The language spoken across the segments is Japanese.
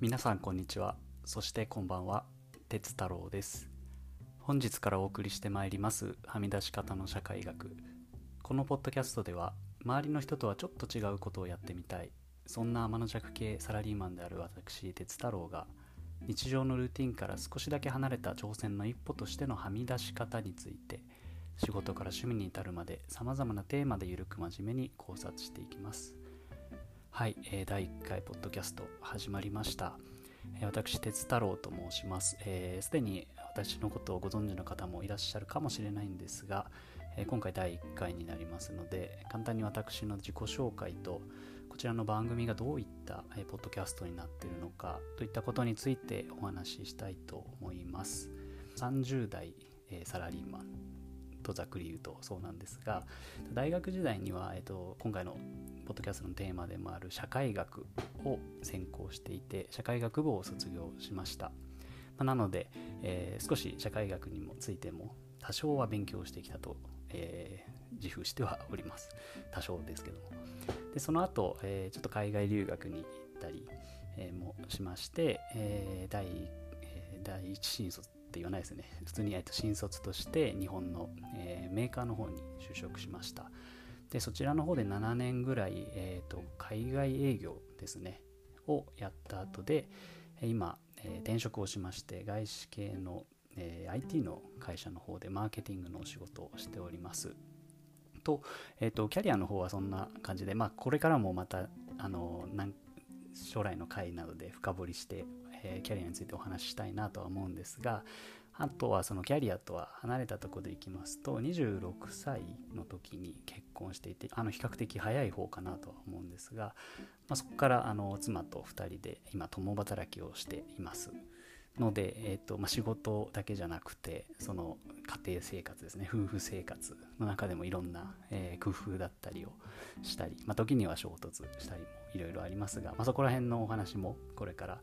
皆さんこんにちは。そしてこんばんは。鉄太郎です。本日からお送りしてまいります。はみ出し方の社会学。このポッドキャストでは周りの人とはちょっと違うことをやってみたい。そんな天の弱系サラリーマンである私鉄太郎が日常のルーティンから少しだけ離れた挑戦の一歩としてのはみ出し方について仕事から趣味に至るまでさまざまなテーマでゆるく真面目に考察していきます。はい、えー、第1回ポッドキャスト始まりました、えー、私鉄太郎と申します。すで、えー、に私のことをご存知の方もいらっしゃるかもしれないんですが、えー、今回第1回になりますので簡単に私の自己紹介とこちらの番組がどういった、えー、ポッドキャストになっているのかといったことについてお話ししたいと思います。30代、え、サラリーマン。とざっくり言うとそうなんですが大学時代には、えーと、今回のポッドキャストのテーマでもある社会学を専攻していて社会学部を卒業しました、まあ、なので、えー、少し社会学にもついても多少は勉強してきたと、えー、自負してはおります。多少ですけども。でその後、えー、ちょっと海外留学に行ったり、えもしまして、え第第一新卒言わないですね。普通にえっと新卒として日本の、えー、メーカーの方に就職しました。でそちらの方で7年ぐらい、えーと、海外営業ですね。をやった後で今、えー、転職をしまして外資系の、えー、IT の会社の方でマーケティングのお仕事をしております。と,、えーと、キャリアの方はそんな感じで、まあ、これからもまたあの将来の会などで深掘りしてキャリアについてお話ししたいなとは思うんですがあとはそのキャリアとは離れたところでいきますと26歳の時に結婚していてあの比較的早い方かなとは思うんですが、まあ、そこからあの妻と2人で今共働きをしています。ので、えーとまあ、仕事だけじゃなくてその家庭生活ですね夫婦生活の中でもいろんな、えー、工夫だったりをしたり、まあ、時には衝突したりもいろいろありますが、まあ、そこら辺のお話もこれから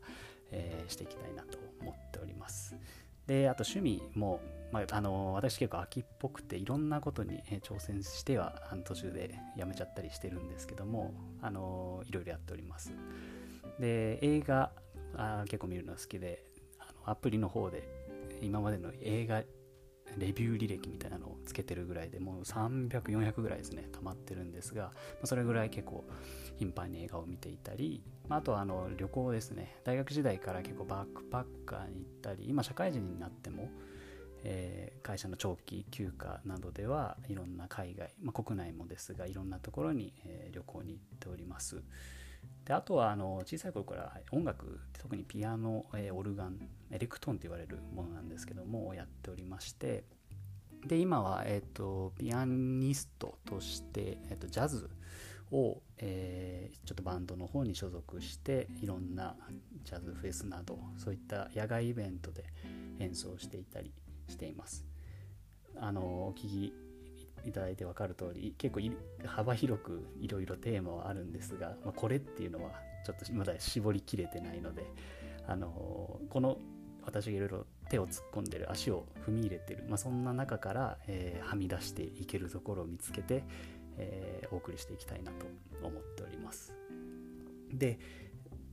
えー、していきたいなと思っております。であと趣味も、まあ、あの私結構秋っぽくていろんなことに挑戦しては途中でやめちゃったりしてるんですけどもあのいろいろやっております。で映画あ結構見るの好きであのアプリの方で今までの映画レビュー履歴みたいなのをつけてるぐらいでもう300、400ぐらいですね、溜まってるんですが、まそれぐらい結構頻繁に映画を見ていたり、まあとはあの旅行ですね、大学時代から結構バックパッカーに行ったり、今社会人になっても、えー、会社の長期休暇などではいろんな海外、まあ、国内もですがいろんなところに、えー、旅行に行っております。であとはあの小さい頃から音楽特にピアノ、え、オルガンエレクトーンと言われるものなんですけどもやっておりましてで今は、えーと、ピアニストとして、えーと、ジャズを、えー、ちょっとバンドの方に所属していろんなジャズフェスなどそういった野外イベントで演奏していたりしています。あのお聞きいただいて分かる通り結構幅広くいろいろテーマはあるんですが、まあ、これっていうのはちょっとまだ絞りきれてないのであのこの私がいろいろ手を突っ込んでる足を踏み入れてる、まあ、そんな中から、えー、はみ出していけるところを見つけて、えー、お送りしていきたいなと思っております。で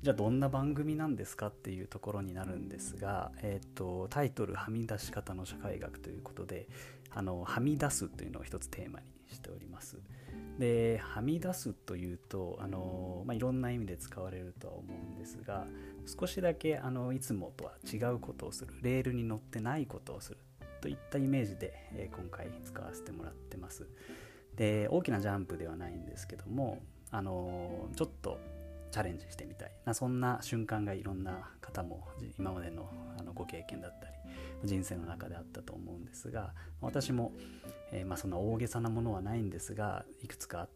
じゃあどんな番組なんですかっていうところになるんですが、えーと、タイトル「はみ出し方の社会学」ということであのはみ出すというのを一つテーマにしております。ではみ出すというとあの、まあ、いろんな意味で使われるとは思うんですが少しだけあのいつもとは違うことをするレールに乗ってないことをするといったイメージで、え、今回使わせてもらってます。で大きなジャンプではないんですけどもあのちょっとチャレンジしてみたい。なそんな瞬間がいろんな方も今までのあのご経験だったり人生の中であったと思うんですが私も、えー、まあ、そんな大げさなものはないんですがいくつかあっ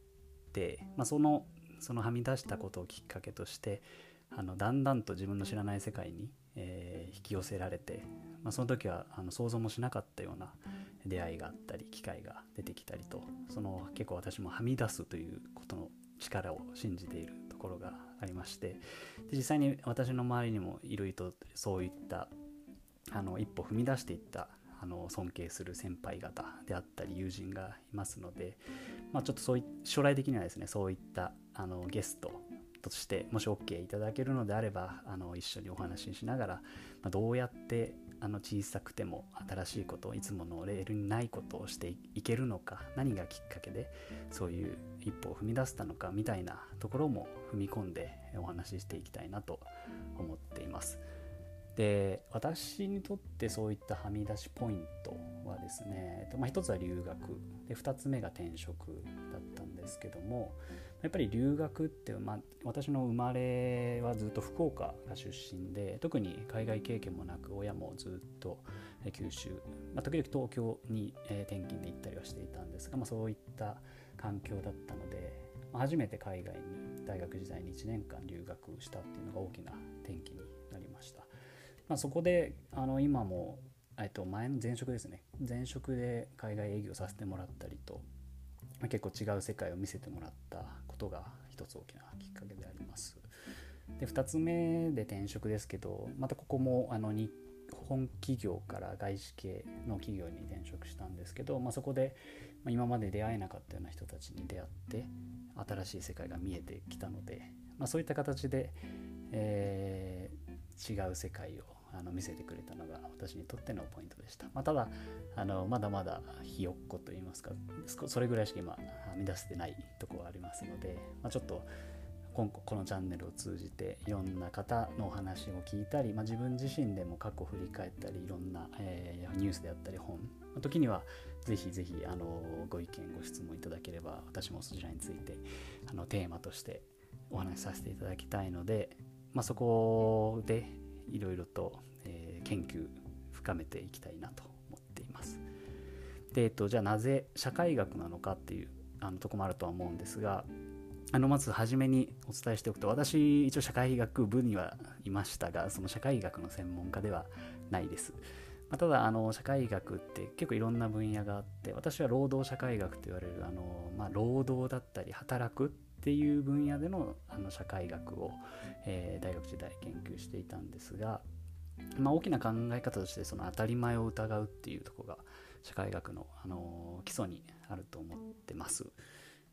て、まあ、そのそのはみ出したことをきっかけとしてあのだんだんと自分の知らない世界に、えー、引き寄せられて、まあ、その時はあの想像もしなかったような出会いがあったり機会が出てきたりとその結構私もはみ出すということの力を信じているところがありましてで実際に私の周りにもいろいろとそういったあの一歩踏み出していったあの尊敬する先輩方であったり友人がいますので、まあ、ちょっとそうい将来的にはですねそういったあのゲストとしてもし OK いただけるのであればあの一緒にお話ししながら、まあ、どうやってあの小さくても新しいこといつものレールにないことをしていけるのか何がきっかけでそういう一歩を踏み出したのかみたいなところも踏み込んでお話ししていきたいなと思っています。で私にとってそういったはみ出しポイントはですね、まあ、一つは留学で2つ目が転職だったんですけどもやっぱり留学って、まあ、私の生まれはずっと福岡が出身で特に海外経験もなく親もずっと九州、まあ、時々東京に転勤で行ったりはしていたんですが、まあ、そういった環境だったので、初めて海外に大学時代に1年間留学したっていうのが大きな転機に。まあ、そこであの今もえっと前の前職ですね前職で海外営業させてもらったりとまあ、結構違う世界を見せてもらったことが一つ大きなきっかけであります。で2つ目で転職ですけどまたここもあの日本企業から外資系の企業に転職したんですけど、まあ、そこで今まで出会えなかったような人たちに出会って新しい世界が見えてきたので、まあ、そういった形で、えー、違う世界をあの見せてくれたのが私にとってのポイントでした。まあ、ただあの、まだまだひよっこと言いますか、それぐらいしか今、編み出せてないとこはありますので、まあ、ちょっと今このチャンネルを通じていろんな方のお話を聞いたり、まあ、自分自身でも過去を振り返ったりいろんな、えー、ニュースであったり本の時にはぜひぜひあのご意見ご質問いただければ私もそちらについてあのテーマとしてお話しさせていただきたいので、まあ、そこでいろいろと、えー、研究深めていきたいなと思っています。で、えっと、じゃあなぜ社会学なのかっていうあのとこもあるとは思うんですがあのまず初めにお伝えしておくと私一応社会学部にはいましたがその社会学の専門家ではないです。まあ、ただあの社会学って結構いろんな分野があって私は労働社会学と言われるあの、まあ、労働だったり働くっていう分野でのあの社会学を、えー、大学時代研究していたんですが、まあ、大きな考え方としてその当たり前を疑うっていうとこが社会学の、あの基礎にあると思ってます。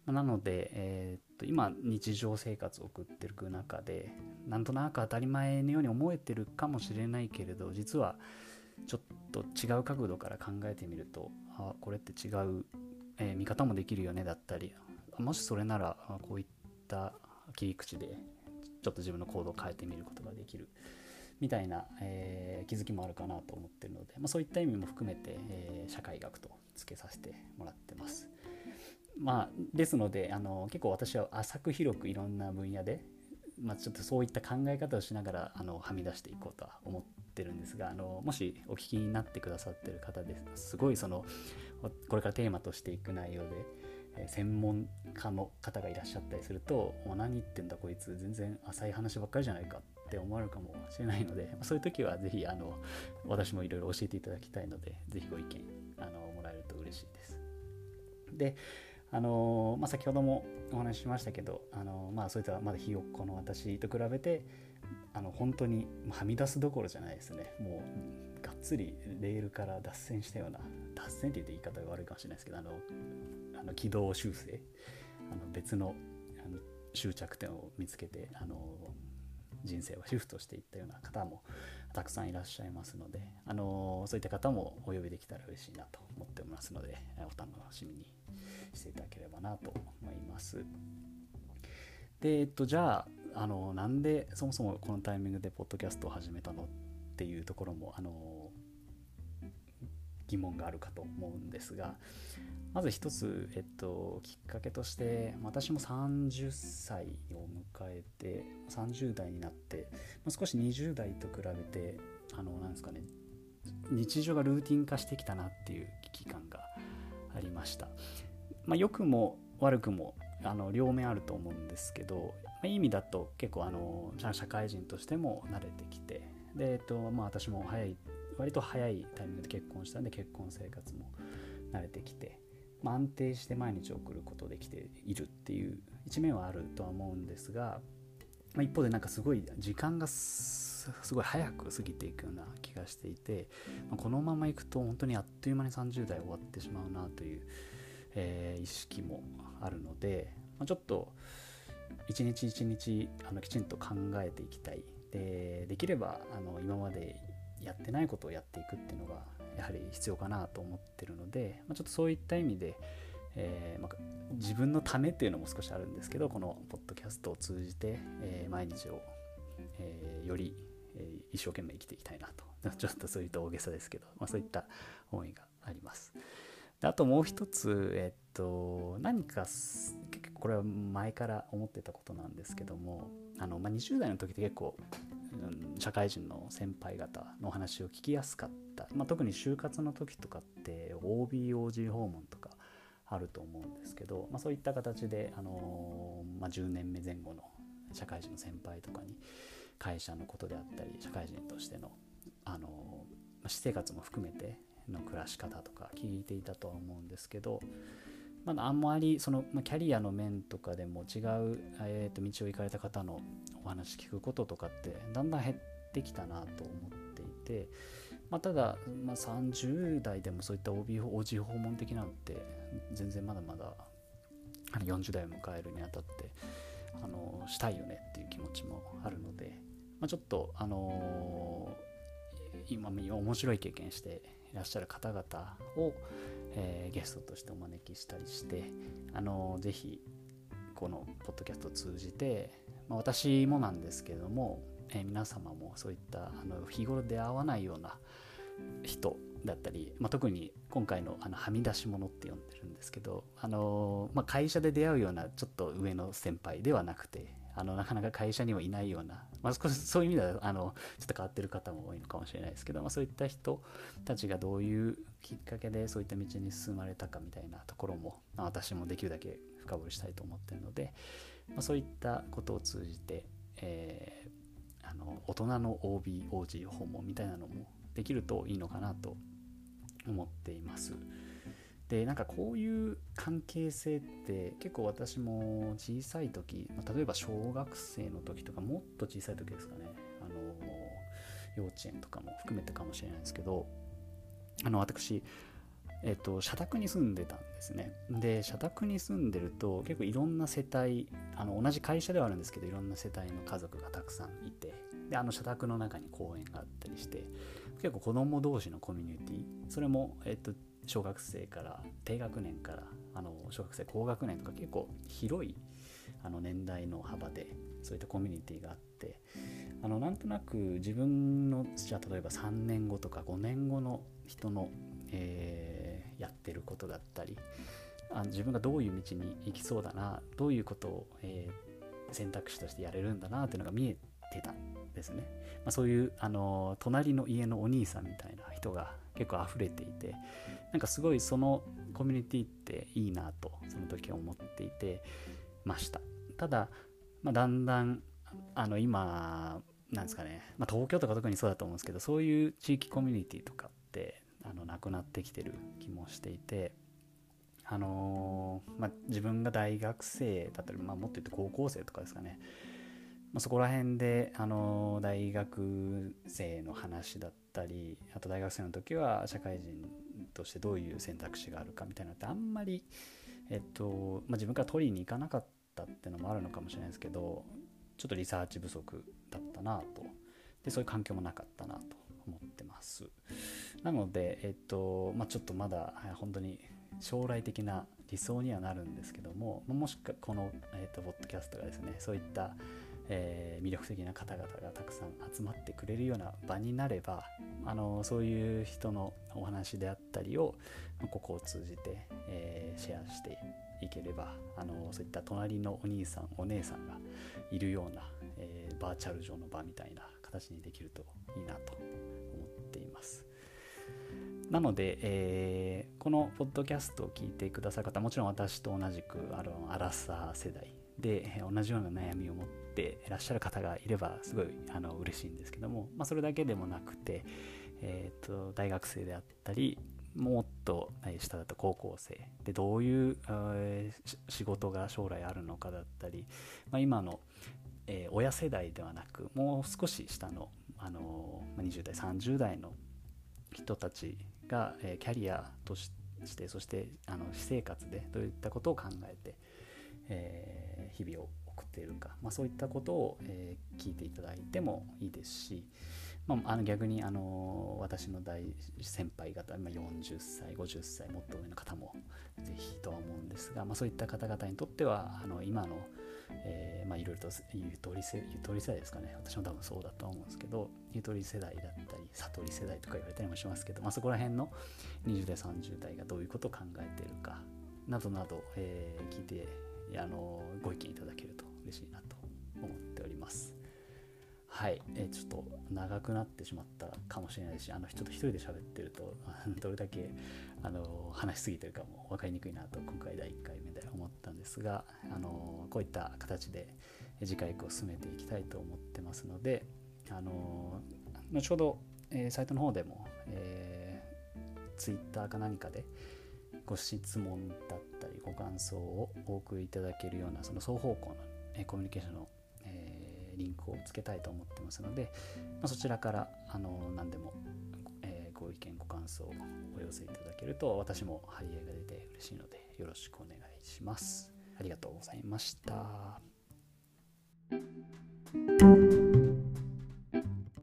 なので、えー、っと今日常生活を送っていく中でなんとなく当たり前のように思えてるかもしれないけれど実はちょっと違う角度から考えてみるとあこれって違う、えー、見方もできるよねだったりもしそれならこういった切り口でちょっと自分の行動を変えてみることができるみたいな、えー、気づきもあるかなと思ってるので、まあ、そういった意味も含めて、えー、社会学と付けさせてもらってます。まあ、ですのであの結構私は浅く広くいろんな分野で、まあ、ちょっとそういった考え方をしながらあのはみ出していこうとは思ってるんですがあのもしお聞きになってくださってる方ですすごいそのこれからテーマとしていく内容でえ専門家の方がいらっしゃったりすると「もう何言ってんだこいつ全然浅い話ばっかりじゃないか」って思われるかもしれないのでそういう時は是非あの私もいろいろ教えていただきたいので是非ご意見あのもらえると嬉しいです。であのまあ、先ほどもお話ししましたけどあの、まあ、そういったまだひよっこの私と比べてあの本当にはみ出すどころじゃないですね。もうがっつりレールから脱線したような脱線って言って言い方が悪いかもしれないですけどあのあの軌道修正あの別のあの終着点を見つけてあの人生をシフトしていったような方もたくさんいらっしゃいますのであのそういった方もお呼びできたら嬉しいなと思っておりますのでお楽しみにしていただければなと思います。で、えっと、じゃああのなんでそもそもこのタイミングでポッドキャストを始めたのっていうところもあの疑問があるかと思うんですがまず一つ、えっと、きっかけとして私も30歳を迎えて30代になって少し20代と比べてあのなんですかね日常がルーティン化してきたなっていう危機感がありました、まあ、良くも悪くもあの両面あると思うんですけど、まあ、いい意味だと結構あの社会人としても慣れてきてで、えっとまあ、私も早い割と早いタイミングで結婚したんで結婚生活も慣れてきて、まあ、安定して毎日送ることできているっていう一面はあるとは思うんですが、まあ、一方でなんかすごい時間がすごい早く過ぎていくような気がしていて、まあ、このままいくと本当にあっという間に30代終わってしまうなという、えー、意識もあるので、まあ、ちょっと一日一日あのきちんと考えていきたい。でできればあの今までやってないことをやっていくっていうのがやはり必要かなと思ってるので、まあ、ちょっとそういった意味で、えー、まあ、自分のためっていうのも少しあるんですけどこのポッドキャストを通じて、えー、毎日を、えー、より、え一生懸命生きていきたいなと ちょっとそういった大げさですけど、まあ、そういった思いがあります。であともう一つ、えっと、何か結構これは前から思ってたことなんですけどもあの、まあ、20代の時って結構、社会人の先輩方のお話を聞きやすかった、まあ、特に就活の時とかって OBOG 訪問とかあると思うんですけど、まあ、そういった形で、あのまあ、10年目前後の社会人の先輩とかに会社のことであったり社会人としての、あの私生活も含めての暮らし方とか聞いていたとは思うんですけど、まだあんまりその、キャリアの面とかでも違う、えー、と道を行かれた方のお話聞くこととかってだんだん減ってきたなと思っていて、まあ、ただ、まあ、30代でもそういった OB OG 訪問的なのって全然まだまだ40代を迎えるにあたってあのしたいよねっていう気持ちもあるので、まあ、ちょっとあのー、今面白い経験していらっしゃる方々を、えー、ゲストとしてお招きしたりしてあのぜひこのポッドキャストを通じて、まあ、私もなんですけれども、えー、皆様もそういったあの日頃出会わないような人だったり、まあ、特に今回のあのはみ出し物って呼んでるんですけど、あのまあ、会社で出会うようなちょっと上の先輩ではなくてあのなかなか会社にはいないような、まあ、少しそういう意味ではあのちょっと変わってる方も多いのかもしれないですけど、まあ、そういった人たちがどういうきっかけでそういった道に進まれたかみたいなところも、まあ、私もできるだけ深掘りしたいと思ってるので、まあ、そういったことを通じて、えー、あの大人の OBOG 訪問みたいなのもできるといいのかなと思っています。でなんかこういう関係性って結構私も小さい時例えば小学生の時とかもっと小さい時ですかねあの幼稚園とかも含めてかもしれないですけどあの私えっと、社宅に住んでたんですね。で、社宅に住んでると結構いろんな世帯、あの同じ会社ではあるんですけど、いろんな世帯の家族がたくさんいて、で、あの社宅の中に公園があったりして、結構子供同士のコミュニティ、それも、えっと、小学生から低学年からあの小学生高学年とか結構広いあの年代の幅でそういったコミュニティがあってあのなんとなく自分のじゃあ例えば3年後とか5年後の人の、えー、やってることだったりあ自分がどういう道に行きそうだなどういうことを、えー、選択肢としてやれるんだなっていうのが見えてたんですね、まあ、そういうあの隣の家のお兄さんみたいな人が結構溢れていてなんかすごいそのコミュニティっていいなとその時思っていてました。ただ、まあ、だんだんあの今なんですかね、まあ、東京とか特にそうだと思うんですけどそういう地域コミュニティとかってあのなくなってきてる気もしていてあのー、まあ、自分が大学生だったり、まあ、もっと言って高校生とかですかね、まあ、そこら辺で、あのー、大学生の話だったたりあと大学生の時は社会人としてどういう選択肢があるかみたいなのってあんまり、えっとまあ、自分から取りに行かなかったっていうのもあるのかもしれないですけどちょっとリサーチ不足だったなと。でそういう環境もなかったなと思ってます。なので、えっとまあ、ちょっとまだ本当に将来的な理想にはなるんですけどももしかこの、えっと、ポッドキャストがですねそういったえー、魅力的な方々がたくさん集まってくれるような場になればあのそういう人のお話であったりをここを通じて、えー、シェアしていければあのそういった隣のお兄さんお姉さんがいるような、えー、バーチャル上の場みたいな形にできるといいなと思っています。なので、えー、このポッドキャストを聞いてくださる方もちろん私と同じくあのアラサー世代で同じような悩みを持っていらっしゃる方がいればすごいあの嬉しいんですけども、まあ、それだけでもなくて、えーと、大学生であったりもっと下だと高校生でどういう、えー、仕事が将来あるのかだったり、まあ、今の、えー、親世代ではなくもう少し下の、あの20代30代の人たちが、えー、キャリアとしてそしてあの私生活でどういったことを考えて、えー、日々を送っているか、まあ、そういったことを、えー、聞いていただいてもいいですし、まあ、あの逆にあの私の大先輩方、まあ、40歳50歳もっと上の方もぜひとは思うんですが、まあ、そういった方々にとってはあの今の、えまあ、いろいろとゆとり世ゆとり世代ですかね。私も多分そうだと思うんですけどゆとり世代だったり悟り世代とか言われたりもしますけど、まあ、そこら辺の20代30代がどういうことを考えているかなどなど、えー、聞いてあのご意見いただけると嬉しいなと思っております。はい、え、ちょっと長くなってしまったかもしれないしあのちょっと一人で喋ってると どれだけあの話しすぎてるかも分かりにくいなと今回第1回目で思ったんですがあのこういった形で次回以降進めていきたいと思ってますのであの後ほど、え、サイトの方でも、えー、Twitter か何かでご質問だったりご感想をお送りいただけるようなその双方向の、えコミュニケーションのリンクをつけたいと思ってますので、まあ、そちらからあの何でも、え、ご意見ご感想をお寄せいただけると私も張り合いが出て嬉しいのでよろしくお願いします。ありがとうございました。